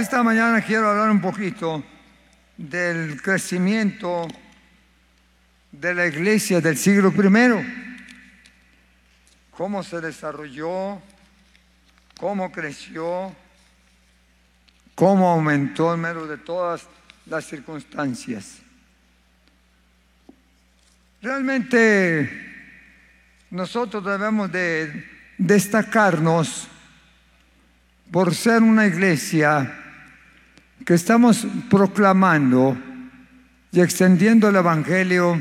Esta mañana quiero hablar un poquito del crecimiento de la iglesia del siglo I, cómo se desarrolló, cómo creció, cómo aumentó en medio de todas las circunstancias. Realmente nosotros debemos de destacarnos por ser una iglesia que estamos proclamando y extendiendo el Evangelio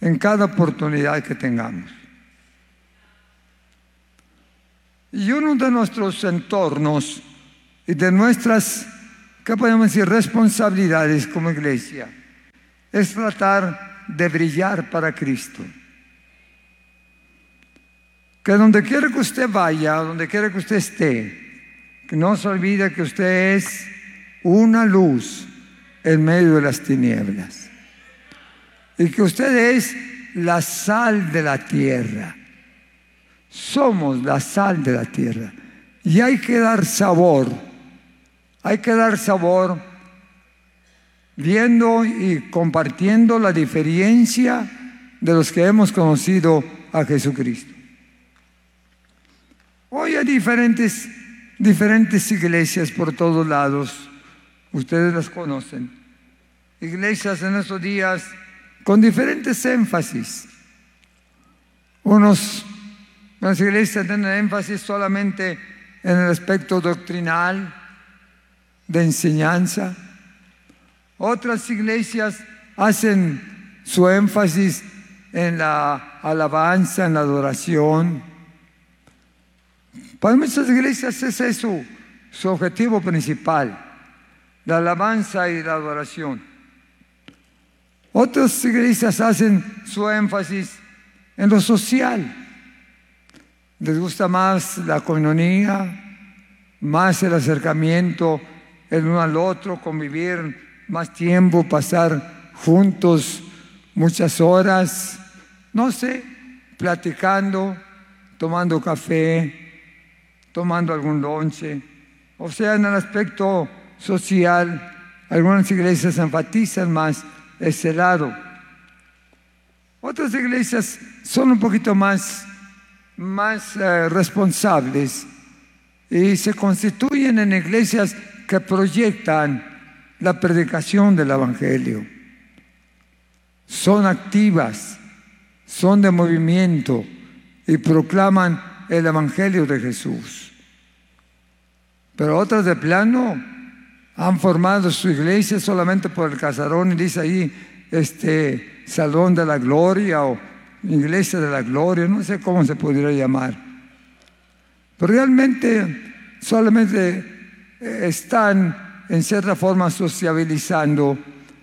en cada oportunidad que tengamos. Y uno de nuestros entornos y de nuestras, ¿qué podemos decir?, responsabilidades como iglesia es tratar de brillar para Cristo. Que donde quiera que usted vaya, donde quiera que usted esté, que no se olvide que usted es una luz en medio de las tinieblas. Y que usted es la sal de la tierra. Somos la sal de la tierra. Y hay que dar sabor. Hay que dar sabor viendo y compartiendo la diferencia de los que hemos conocido a Jesucristo. Hoy hay diferentes, diferentes iglesias por todos lados ustedes las conocen. Iglesias en estos días con diferentes énfasis. Unos, iglesias tienen énfasis solamente en el aspecto doctrinal, de enseñanza. Otras iglesias hacen su énfasis en la alabanza, en la adoración. Para muchas iglesias ese es su, su objetivo principal la alabanza y la adoración. Otras iglesias hacen su énfasis en lo social. Les gusta más la coinonía, más el acercamiento el uno al otro, convivir más tiempo, pasar juntos muchas horas, no sé, platicando, tomando café, tomando algún lonche, o sea, en el aspecto social, algunas iglesias enfatizan más ese lado. Otras iglesias son un poquito más, más eh, responsables y se constituyen en iglesias que proyectan la predicación del Evangelio. Son activas, son de movimiento y proclaman el Evangelio de Jesús. Pero otras de plano han formado su iglesia solamente por el casarón y dice ahí este salón de la gloria o iglesia de la gloria, no sé cómo se podría llamar. Pero realmente solamente eh, están en cierta forma sociabilizando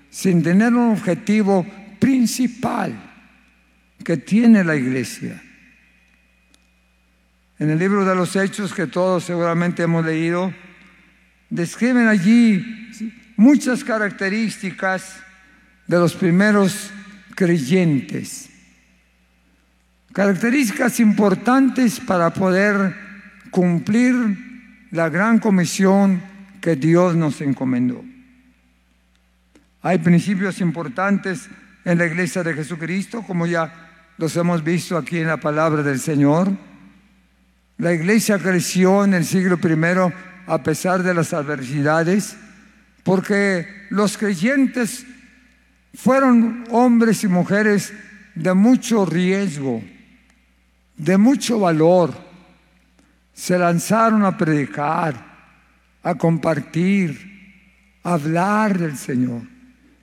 sin tener un objetivo principal que tiene la iglesia. En el libro de los Hechos que todos seguramente hemos leído, describen allí muchas características de los primeros creyentes. Características importantes para poder cumplir la gran comisión que Dios nos encomendó. Hay principios importantes en la iglesia de Jesucristo, como ya los hemos visto aquí en la palabra del Señor. La iglesia creció en el siglo primero a pesar de las adversidades, porque los creyentes fueron hombres y mujeres de mucho riesgo, de mucho valor. Se lanzaron a predicar, a compartir, a hablar del Señor,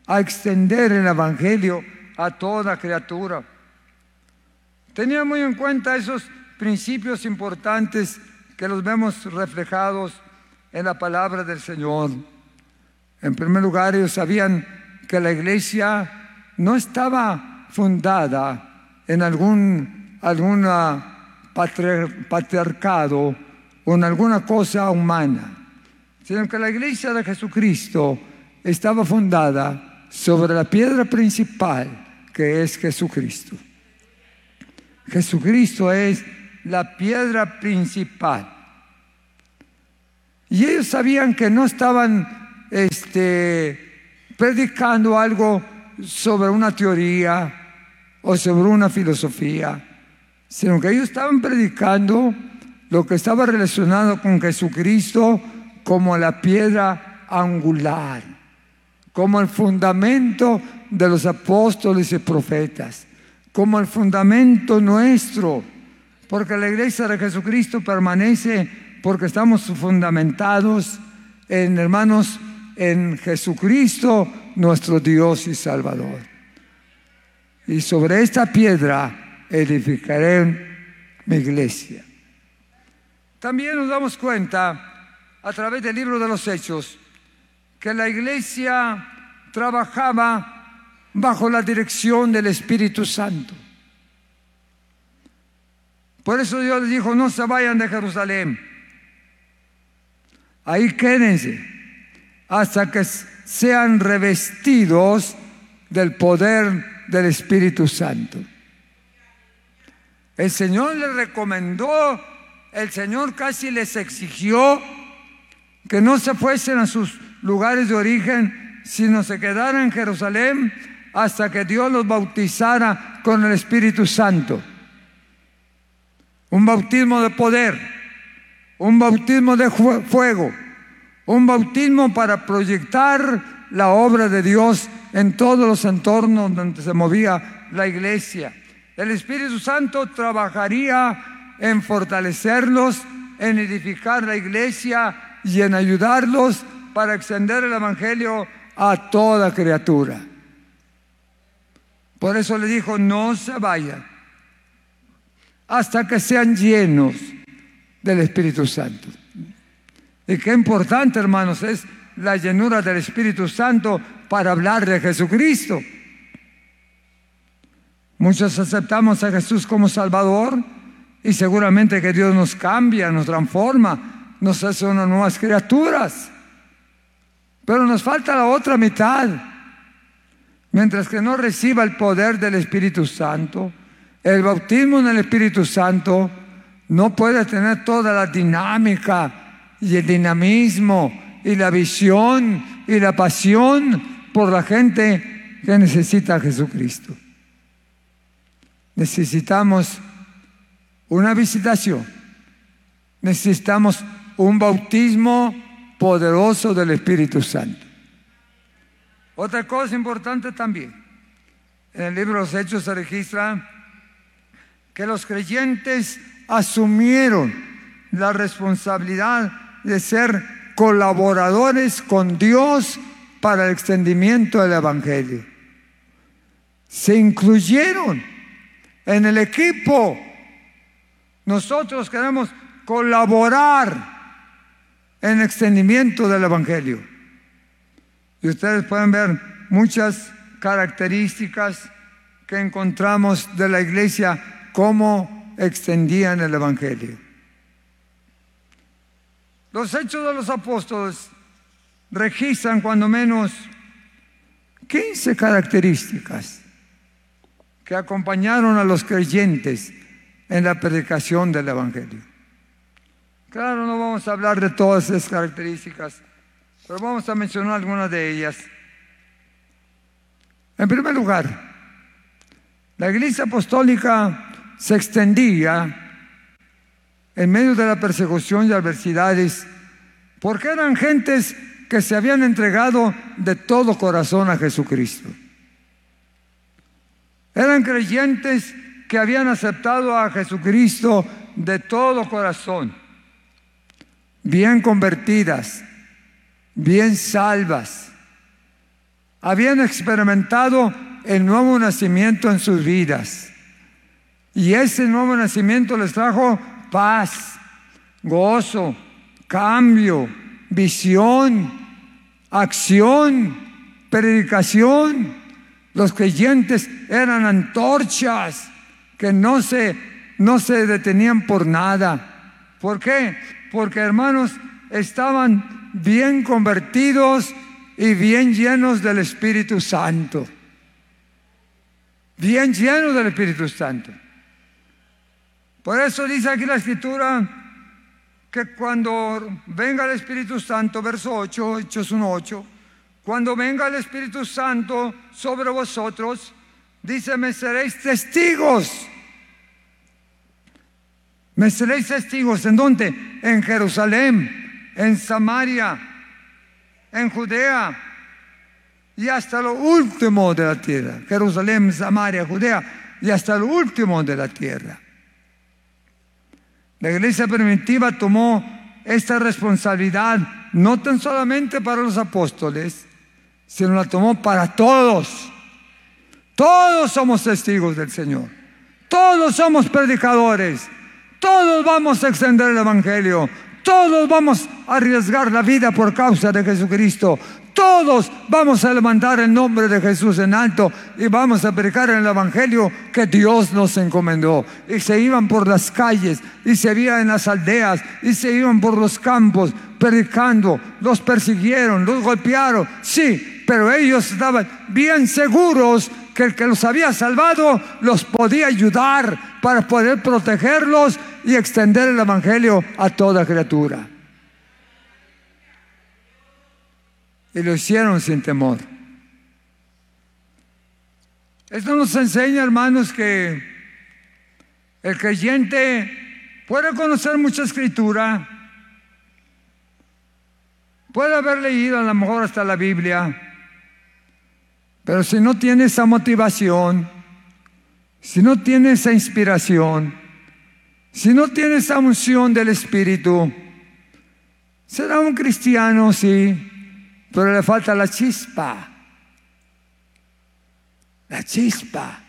a extender el Evangelio a toda criatura. Tenía muy en cuenta esos principios importantes que los vemos reflejados en la palabra del Señor. En primer lugar, ellos sabían que la iglesia no estaba fundada en algún alguna patriarcado o en alguna cosa humana, sino que la iglesia de Jesucristo estaba fundada sobre la piedra principal que es Jesucristo. Jesucristo es la piedra principal. Y ellos sabían que no estaban este, predicando algo sobre una teoría o sobre una filosofía, sino que ellos estaban predicando lo que estaba relacionado con Jesucristo como la piedra angular, como el fundamento de los apóstoles y profetas, como el fundamento nuestro, porque la iglesia de Jesucristo permanece porque estamos fundamentados en, hermanos, en Jesucristo, nuestro Dios y Salvador. Y sobre esta piedra edificaré mi iglesia. También nos damos cuenta, a través del libro de los Hechos, que la iglesia trabajaba bajo la dirección del Espíritu Santo. Por eso Dios les dijo, no se vayan de Jerusalén. Ahí quédense hasta que sean revestidos del poder del Espíritu Santo. El Señor les recomendó, el Señor casi les exigió que no se fuesen a sus lugares de origen, sino se quedaran en Jerusalén hasta que Dios los bautizara con el Espíritu Santo. Un bautismo de poder, un bautismo de fuego, un bautismo para proyectar la obra de Dios en todos los entornos donde se movía la iglesia. El Espíritu Santo trabajaría en fortalecerlos, en edificar la iglesia y en ayudarlos para extender el Evangelio a toda criatura. Por eso le dijo, no se vayan hasta que sean llenos del Espíritu Santo. Y qué importante, hermanos, es la llenura del Espíritu Santo para hablar de Jesucristo. Muchos aceptamos a Jesús como Salvador y seguramente que Dios nos cambia, nos transforma, nos hace unas nuevas criaturas. Pero nos falta la otra mitad. Mientras que no reciba el poder del Espíritu Santo, el bautismo en el Espíritu Santo no puede tener toda la dinámica y el dinamismo y la visión y la pasión por la gente que necesita a Jesucristo. Necesitamos una visitación, necesitamos un bautismo poderoso del Espíritu Santo. Otra cosa importante también, en el libro de los Hechos se registra que los creyentes asumieron la responsabilidad de ser colaboradores con Dios para el extendimiento del Evangelio. Se incluyeron en el equipo. Nosotros queremos colaborar en el extendimiento del Evangelio. Y ustedes pueden ver muchas características que encontramos de la iglesia, cómo extendían el Evangelio. Los hechos de los apóstoles registran cuando menos 15 características que acompañaron a los creyentes en la predicación del Evangelio. Claro, no vamos a hablar de todas esas características pero vamos a mencionar algunas de ellas. En primer lugar, la iglesia apostólica se extendía en medio de la persecución y adversidades porque eran gentes que se habían entregado de todo corazón a Jesucristo. Eran creyentes que habían aceptado a Jesucristo de todo corazón, bien convertidas, bien salvas. Habían experimentado el nuevo nacimiento en sus vidas. Y ese nuevo nacimiento les trajo paz, gozo, cambio, visión, acción, predicación. Los creyentes eran antorchas que no se, no se detenían por nada. ¿Por qué? Porque hermanos estaban bien convertidos y bien llenos del Espíritu Santo. Bien llenos del Espíritu Santo. Por eso dice aquí la escritura que cuando venga el Espíritu Santo, verso 8, Hechos 1.8, cuando venga el Espíritu Santo sobre vosotros, dice, me seréis testigos. Me seréis testigos. ¿En dónde? En Jerusalén, en Samaria, en Judea y hasta lo último de la tierra. Jerusalén, Samaria, Judea y hasta lo último de la tierra. La iglesia primitiva tomó esta responsabilidad no tan solamente para los apóstoles, sino la tomó para todos. Todos somos testigos del Señor. Todos somos predicadores. Todos vamos a extender el Evangelio. Todos vamos a arriesgar la vida por causa de Jesucristo. Todos vamos a levantar el nombre de Jesús en alto y vamos a predicar el Evangelio que Dios nos encomendó. Y se iban por las calles y se iban en las aldeas y se iban por los campos predicando. Los persiguieron, los golpearon, sí, pero ellos estaban bien seguros que el que los había salvado los podía ayudar para poder protegerlos y extender el Evangelio a toda criatura. Y lo hicieron sin temor. Esto nos enseña, hermanos, que el creyente puede conocer mucha escritura, puede haber leído a lo mejor hasta la Biblia, pero si no tiene esa motivación, si no tiene esa inspiración, si no tiene esa unción del Espíritu, será un cristiano, sí, pero le falta la chispa. La chispa.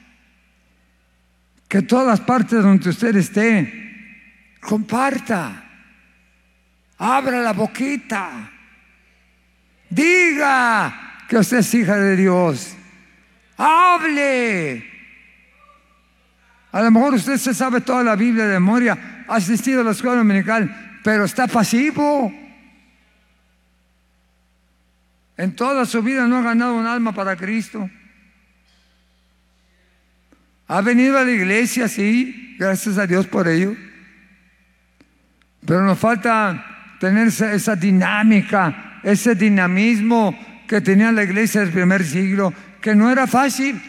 Que todas las partes donde usted esté, comparta. Abra la boquita. Diga que usted es hija de Dios. Hable. A lo mejor usted se sabe toda la Biblia de memoria, ha asistido a la escuela dominical, pero está pasivo. En toda su vida no ha ganado un alma para Cristo. Ha venido a la iglesia, sí, gracias a Dios por ello. Pero nos falta tener esa, dinámica, ese dinamismo que tenía la iglesia del primer siglo, que no era fácil,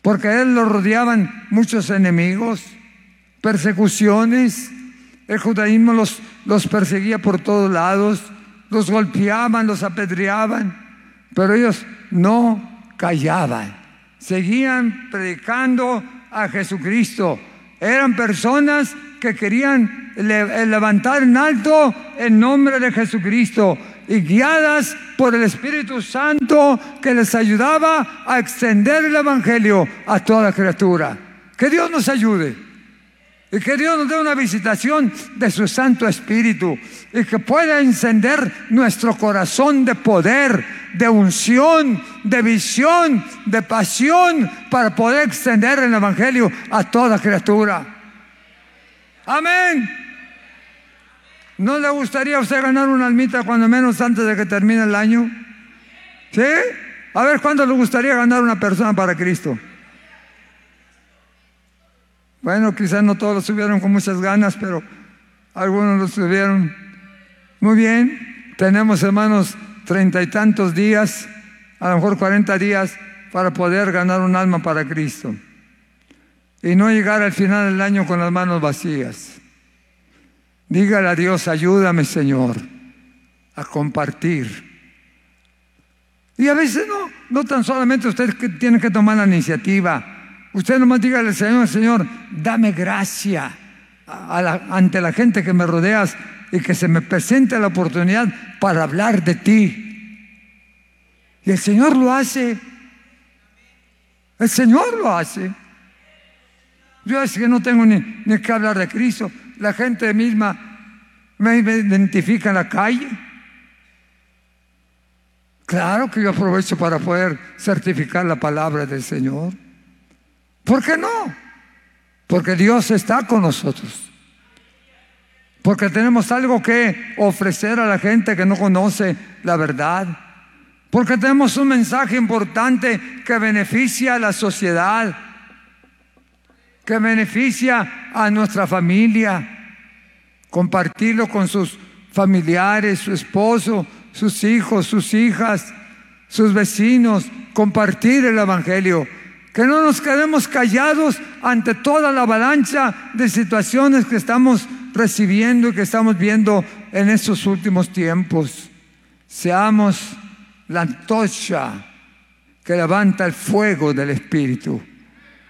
porque a él lo rodeaban muchos enemigos, persecuciones, el judaísmo los, los perseguía por todos lados, los golpeaban, los apedreaban, pero ellos no callaban, seguían predicando a Jesucristo. Eran personas que querían eh, levantar en alto el nombre de Jesucristo y guiadas por el Espíritu Santo que les ayudaba a extender el Evangelio a toda criatura. Que Dios nos ayude. Y que Dios nos dé una visitación de su Santo Espíritu y que pueda encender nuestro corazón de poder, de unción, de visión, de pasión para poder extender el Evangelio a toda criatura. Amén. ¿No le gustaría a usted ganar una almita cuando menos antes de que termine el año? ¿Sí? A ver, ¿cuánto le gustaría ganar una persona para Cristo? Bueno, quizás no todos lo subieron con muchas ganas, pero algunos lo subieron. Muy bien, tenemos hermanos treinta y tantos días, a lo mejor cuarenta días, para poder ganar un alma para Cristo. Y no llegar al final del año con las manos vacías. Dígale a Dios, ayúdame Señor a compartir. Y a veces no, no tan solamente usted tiene que tomar la iniciativa Usted nomás al Señor, Señor, dame gracia ante la gente que me rodeas y que se me presente la oportunidad para hablar de ti. Y el Señor lo hace. El Señor lo hace. Yo es que no tengo ni, ni que hablar de Cristo. La gente misma me identifica en la calle. Claro que yo aprovecho para poder certificar la palabra del Señor. ¿Por qué no? Porque Dios está con nosotros. Porque tenemos algo que ofrecer a la gente que no conoce la verdad. Porque tenemos un mensaje importante que beneficia a la sociedad, que beneficia a nuestra familia. Compartirlo con sus familiares, su esposo, sus hijos, sus hijas, sus vecinos, compartir el Evangelio. Que no nos quedemos callados ante toda la avalancha de situaciones que estamos recibiendo y que estamos viendo en estos últimos tiempos. Seamos la antorcha que levanta el fuego del Espíritu.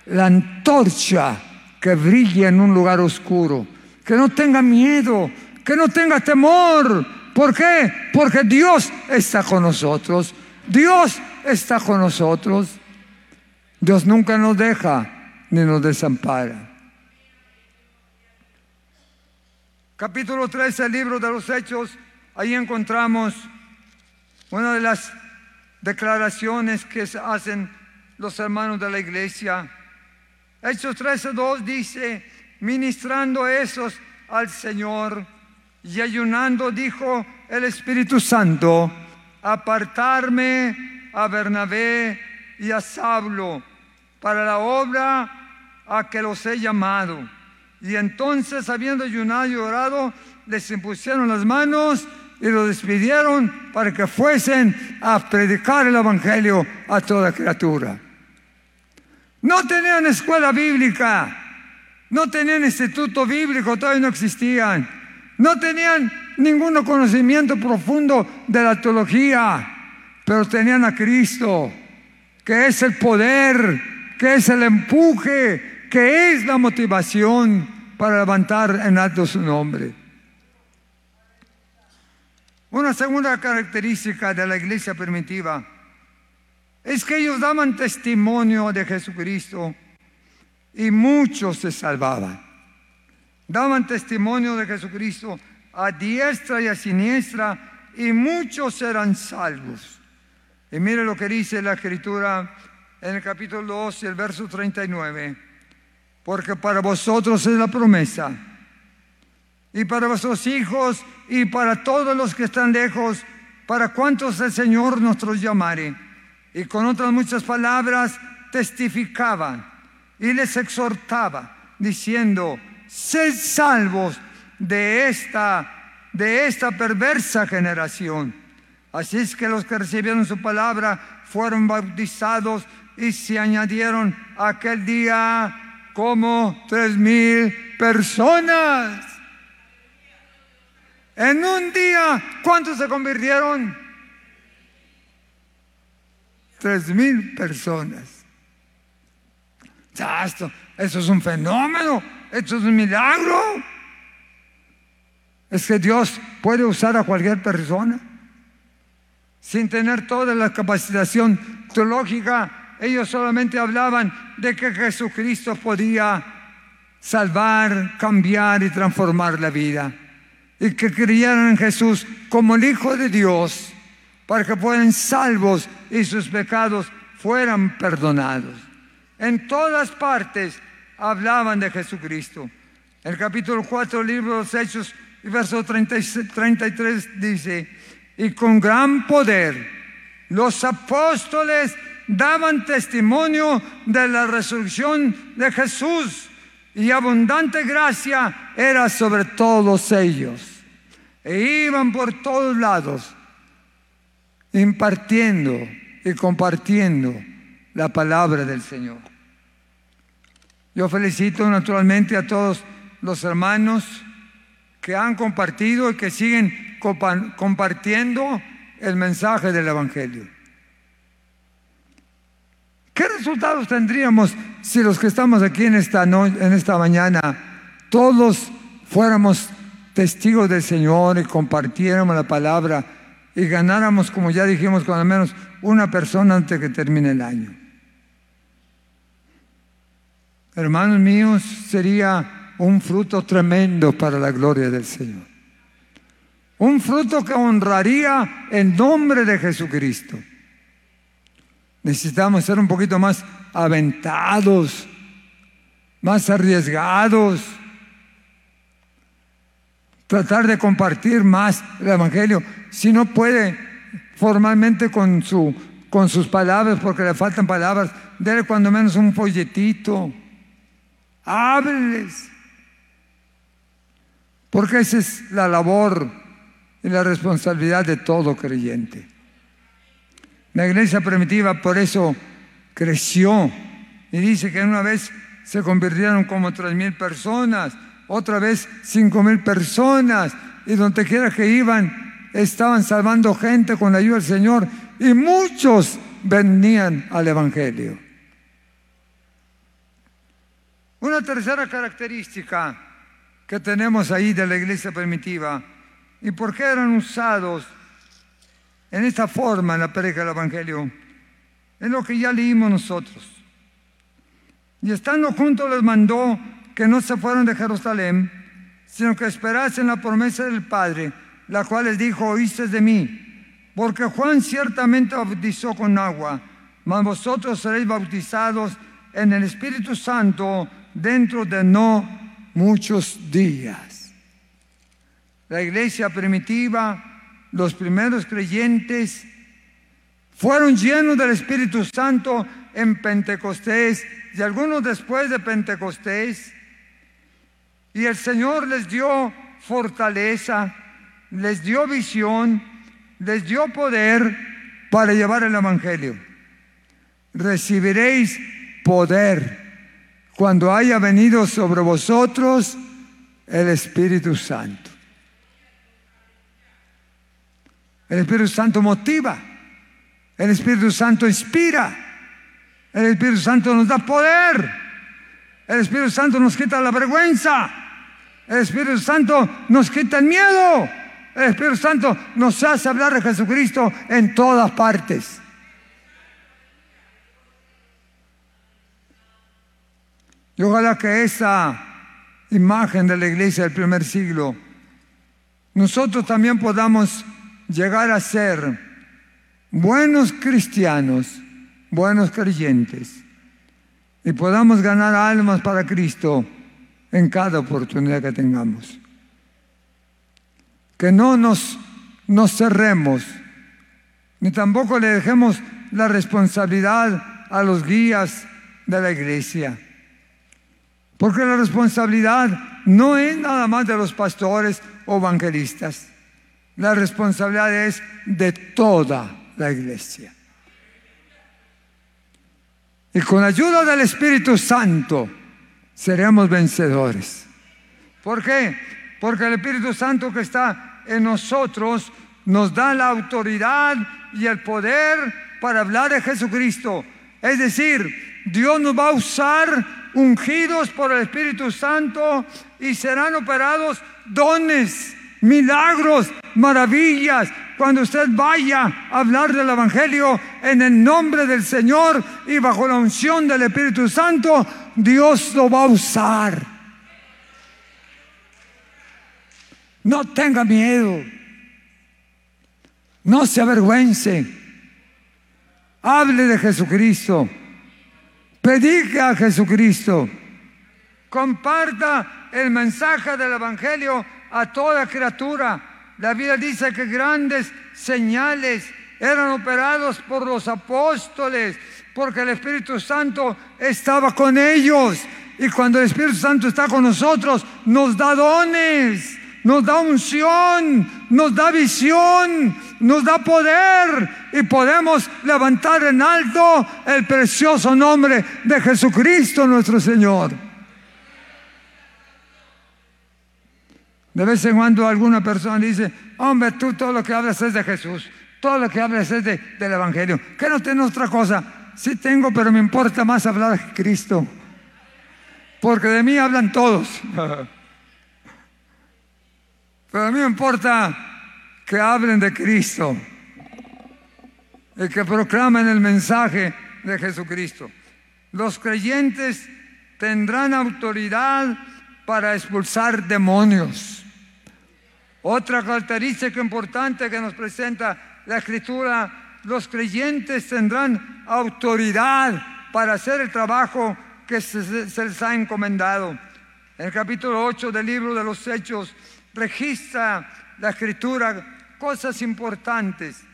La antorcha que brilla en un lugar oscuro. Que no tenga miedo, que no tenga temor. ¿Por qué? Porque Dios está con nosotros. Dios está con nosotros. Dios nunca nos deja ni nos desampara. Capítulo 13 del libro de los Hechos, ahí encontramos una de las declaraciones que hacen los hermanos de la iglesia. Hechos 13.2 dice, ministrando esos al Señor y ayunando, dijo el Espíritu Santo, apartarme a Bernabé y a Saulo para la obra a que los he llamado. Y entonces, habiendo ayunado y orado, les impusieron las manos y lo despidieron para que fuesen a predicar el Evangelio a toda criatura. No tenían escuela bíblica, no tenían instituto bíblico, todavía no existían. No tenían ningún conocimiento profundo de la teología, pero tenían a Cristo, que es el poder, que es el empuje, que es la motivación para levantar en alto su nombre. Una segunda característica de la iglesia primitiva es que ellos daban testimonio de Jesucristo y muchos se salvaban. Daban testimonio de Jesucristo a diestra y a siniestra y muchos eran salvos. Y mire lo que dice la escritura en el capítulo 2, el verso 39. Porque para vosotros es la promesa y para vuestros hijos y para todos los que están lejos, para cuantos el Señor nuestros llamare. Y con otras muchas palabras testificaban y les exhortaba, diciendo, sed salvos de esta, de esta perversa generación. Así es que los que recibieron su palabra fueron bautizados y se añadieron aquel día como tres mil personas. En un día, ¿cuántos se convirtieron? Tres mil personas. Ya, esto, eso es un fenómeno, esto es un milagro. Es que Dios puede usar a cualquier persona sin tener toda la capacitación teológica. Ellos solamente hablaban de que Jesucristo podía salvar, cambiar y transformar la vida y que creyeran en Jesús como el Hijo de Dios para que fueran salvos y sus pecados fueran perdonados. En todas partes hablaban de Jesucristo. El capítulo 4 del libro de los Hechos, verso 33 dice, y con gran poder los apóstoles daban testimonio de la resurrección de Jesús y abundante gracia era sobre todos ellos. E iban por todos lados impartiendo y compartiendo la palabra del Señor. Yo felicito naturalmente a todos los hermanos que han compartido y que siguen compartiendo el mensaje del Evangelio. ¿Qué resultados tendríamos si los que estamos aquí en esta, en esta mañana todos fuéramos testigos del Señor y compartiéramos la palabra y ganáramos, como ya dijimos, con al menos una persona antes que termine el año. Hermanos míos, sería un fruto tremendo para la gloria del Señor. un fruto que honraría el nombre de Jesucristo. Necesitamos ser un poquito más aventados, más arriesgados, tratar de compartir más el Evangelio. Si no puede formalmente con, su, con sus palabras, porque le faltan palabras, déle cuando menos un folletito. Hábleles. Porque esa es la labor y la responsabilidad de todo creyente. La iglesia primitiva por eso creció y dice que una vez se convirtieron como tres mil personas, otra vez cinco mil personas, y donde quiera que iban estaban salvando gente con la ayuda del Señor y muchos venían al Evangelio. Una tercera característica que tenemos ahí de la iglesia primitiva y por qué eran usados en esta forma en la predica del Evangelio es lo que ya leímos nosotros. Y estando juntos les mandó que no se fueran de Jerusalén, sino que esperasen la promesa del Padre la cual les dijo, oíste de mí, porque Juan ciertamente bautizó con agua, mas vosotros seréis bautizados en el Espíritu Santo dentro de no muchos días. La iglesia primitiva, los primeros creyentes, fueron llenos del Espíritu Santo en Pentecostés y algunos después de Pentecostés. Y el Señor les dio fortaleza, les dio visión, les dio poder para llevar el Evangelio. Recibiréis poder cuando haya venido sobre vosotros el Espíritu Santo. El Espíritu Santo motiva, el Espíritu Santo inspira, el Espíritu Santo nos da poder, el Espíritu Santo nos quita la vergüenza, el Espíritu Santo nos quita el miedo. El Espíritu Santo nos hace hablar de Jesucristo en todas partes. Y ojalá que esa imagen de la iglesia del primer siglo, nosotros también podamos llegar a ser buenos cristianos, buenos creyentes, y podamos ganar almas para Cristo en cada oportunidad que tengamos que no nos, nos cerremos, ni tampoco le dejemos la responsabilidad a los guías de la iglesia. Porque la responsabilidad no es nada más de los pastores o evangelistas. La responsabilidad es de toda la iglesia. Y con ayuda del Espíritu Santo seremos vencedores. ¿Por qué? Porque el Espíritu Santo que está en nosotros nos da la autoridad y el poder para hablar de Jesucristo. Es decir, Dios nos va a usar ungidos por el Espíritu Santo y serán operados dones, milagros, maravillas. Cuando usted vaya a hablar del Evangelio en el nombre del Señor y bajo la unción del Espíritu Santo, Dios lo va a usar. No tenga miedo. No se avergüence. Hable de Jesucristo. Predique a Jesucristo. Comparta el mensaje del Evangelio a toda criatura. La Biblia dice que grandes señales eran operados por los apóstoles, porque el Espíritu Santo estaba con ellos. Y cuando el Espíritu Santo está con nosotros, nos da dones nos da unción, nos da visión, nos da poder y podemos levantar en alto el precioso nombre de Jesucristo nuestro Señor. De vez en cuando alguna persona dice, hombre, tú todo lo que hablas es de Jesús, todo lo que hablas es de, del Evangelio. ¿Qué no tienes otra cosa? Sí tengo, pero me importa más hablar de Cristo. Porque de mí hablan todos. Pero a mí me importa que hablen de Cristo y que proclamen el mensaje de Jesucristo. Los creyentes tendrán autoridad para expulsar demonios. Otra característica importante que nos presenta la Escritura, los creyentes tendrán autoridad para hacer el trabajo que se, les ha encomendado. En el capítulo 8 del libro de los Hechos registra la Escritura cosas importantes.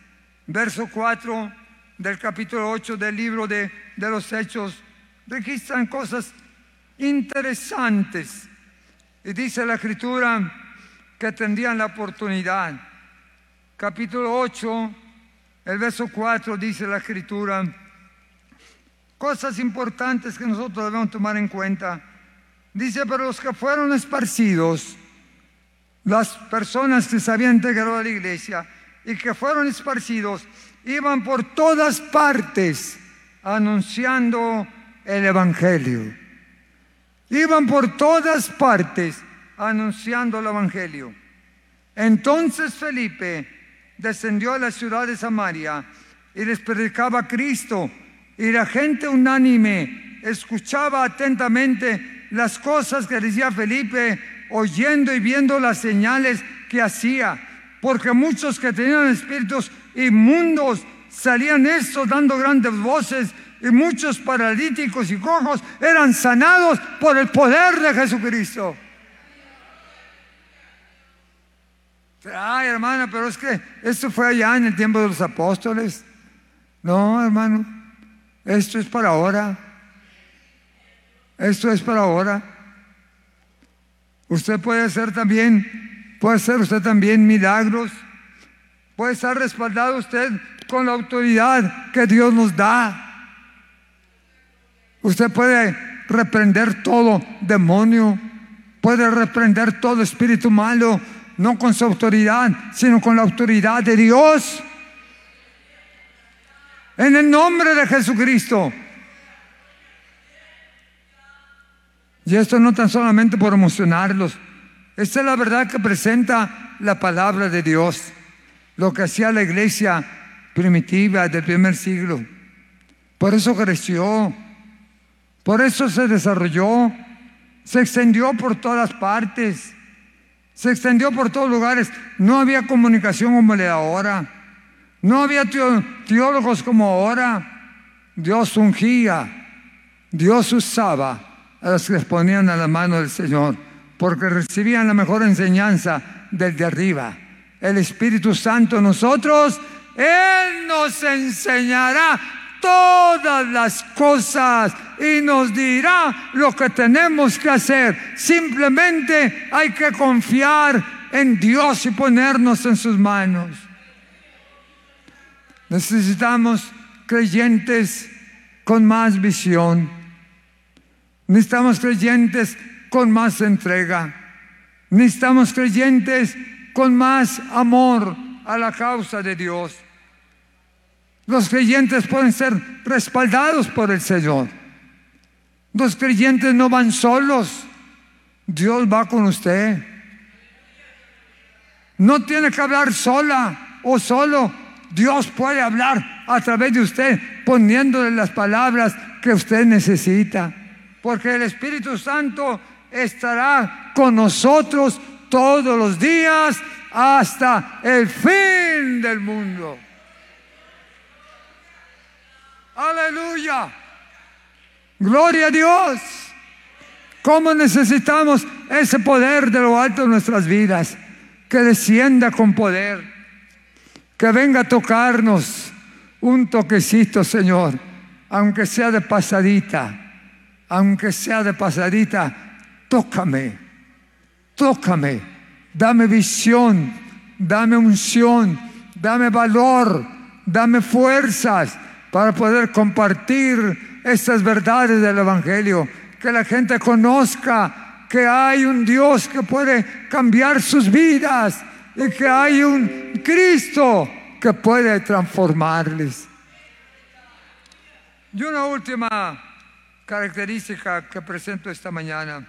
Verso 4 del capítulo 8 del libro de, de los Hechos registran cosas interesantes. Y dice la escritura que tendrían la oportunidad. Capítulo 8, el verso 4 dice la escritura, cosas importantes que nosotros debemos tomar en cuenta. Dice, pero los que fueron esparcidos, las personas que se habían integrado a la iglesia y que fueron esparcidos, iban por todas partes anunciando el Evangelio. Iban por todas partes anunciando el Evangelio. Entonces Felipe descendió a la ciudad de Samaria y les predicaba a Cristo y la gente unánime escuchaba atentamente las cosas que decía Felipe, oyendo y viendo las señales que hacía, porque muchos que tenían espíritus inmundos salían estos dando grandes voces y muchos paralíticos y cojos eran sanados por el poder de Jesucristo. Ay, hermana, pero es que esto fue allá en el tiempo de los apóstoles. No, hermano, esto es para ahora. Esto es para ahora. Usted puede hacer también, puede hacer usted también milagros. Puede estar respaldado usted con la autoridad que Dios nos da. Usted puede reprender todo demonio, puede reprender todo espíritu malo, no con su autoridad, sino con la autoridad de Dios. En el nombre de Jesucristo. Y esto no tan solamente por emocionarlos. Esta es la verdad que presenta la palabra de Dios. Lo que hacía la iglesia primitiva del primer siglo. Por eso creció. Por eso se desarrolló, se extendió por todas partes, se extendió por todos lugares. No había comunicación como ahora, no había teólogos como ahora. Dios ungía, Dios usaba a los que les ponían a la mano del Señor, porque recibían la mejor enseñanza del de arriba. El Espíritu Santo nosotros, Él nos enseñará todas las cosas y nos dirá lo que tenemos que hacer. Simplemente hay que confiar en Dios y ponernos en sus manos. Necesitamos creyentes con más visión. Necesitamos creyentes con más entrega. Necesitamos creyentes con más amor a la causa de Dios. Los creyentes pueden ser respaldados por el Señor. Los creyentes no van solos. Dios va con usted. No tiene que hablar sola o solo. Dios puede hablar a través de usted poniéndole las palabras que usted necesita. Porque el Espíritu Santo estará con nosotros todos los días hasta el fin del mundo. Aleluya. Gloria a Dios. ¿Cómo necesitamos ese poder de lo alto en nuestras vidas? Que descienda con poder. Que venga a tocarnos un toquecito, Señor. Aunque sea de pasadita. Aunque sea de pasadita. Tócame. Tócame. Dame visión. Dame unción. Dame valor. Dame fuerzas para poder compartir estas verdades del Evangelio, que la gente conozca que hay un Dios que puede cambiar sus vidas y que hay un Cristo que puede transformarles. Y una última característica que presento esta mañana.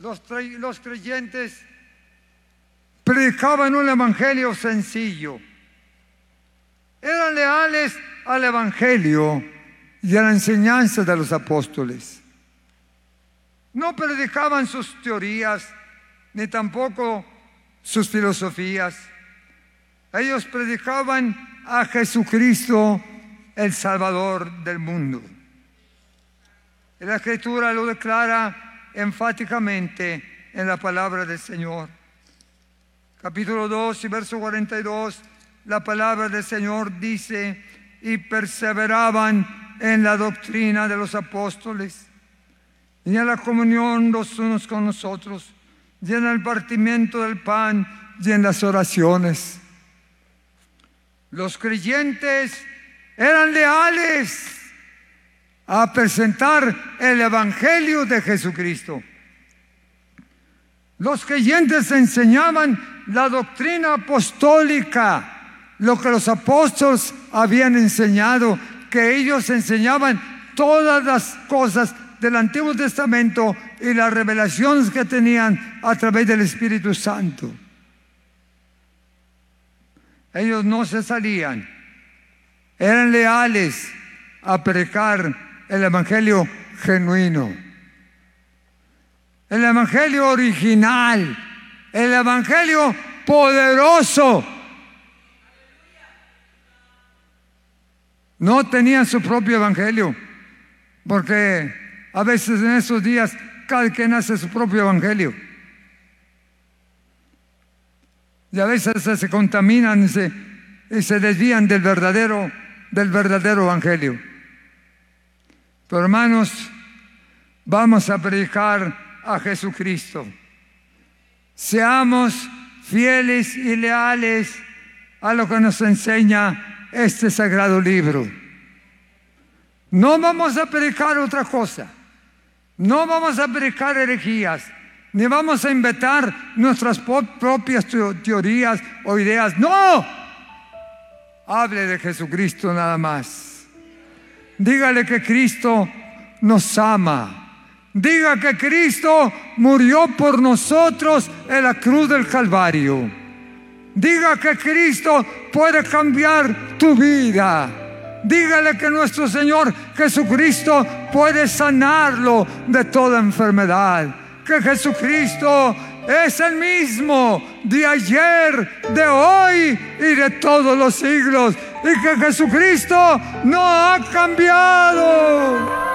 Los, los creyentes predicaban un evangelio sencillo eran leales al Evangelio y a la enseñanza de los apóstoles. No predicaban sus teorías, ni tampoco sus filosofías. Ellos predicaban a Jesucristo, el Salvador del mundo. la Escritura lo declara enfáticamente en la palabra del Señor. Capítulo 2 y verso 42, la palabra del Señor dice, y perseveraban en la doctrina de los apóstoles y en la comunión los unos con los otros, y en el partimiento del pan y en las oraciones. Los creyentes eran leales a presentar el Evangelio de Jesucristo. Los creyentes enseñaban la doctrina apostólica, lo que los apóstoles habían enseñado, que ellos enseñaban todas las cosas del Antiguo Testamento y las revelaciones que tenían a través del Espíritu Santo. Ellos no se salían, eran leales a predicar el Evangelio genuino, el Evangelio original, el Evangelio poderoso. No tenían su propio Evangelio, porque a veces en esos días cada quien hace su propio Evangelio. Y a veces se contaminan y se, y se desvían del verdadero, del verdadero Evangelio. Pero hermanos, vamos a predicar a Jesucristo. Seamos fieles y leales a lo que nos enseña este sagrado libro. No vamos a predicar otra cosa. No vamos a predicar herejías ni vamos a inventar nuestras propias teorías o ideas. No, hable de Jesucristo nada más. Dígale que Cristo nos ama. Diga que Cristo murió por nosotros en la cruz del Calvario. Diga que Cristo puede cambiar tu vida. Dígale que nuestro Señor Jesucristo puede sanarlo de toda enfermedad que Jesucristo es el mismo de ayer, de hoy y de todos los siglos. Y que Jesucristo no ha cambiado.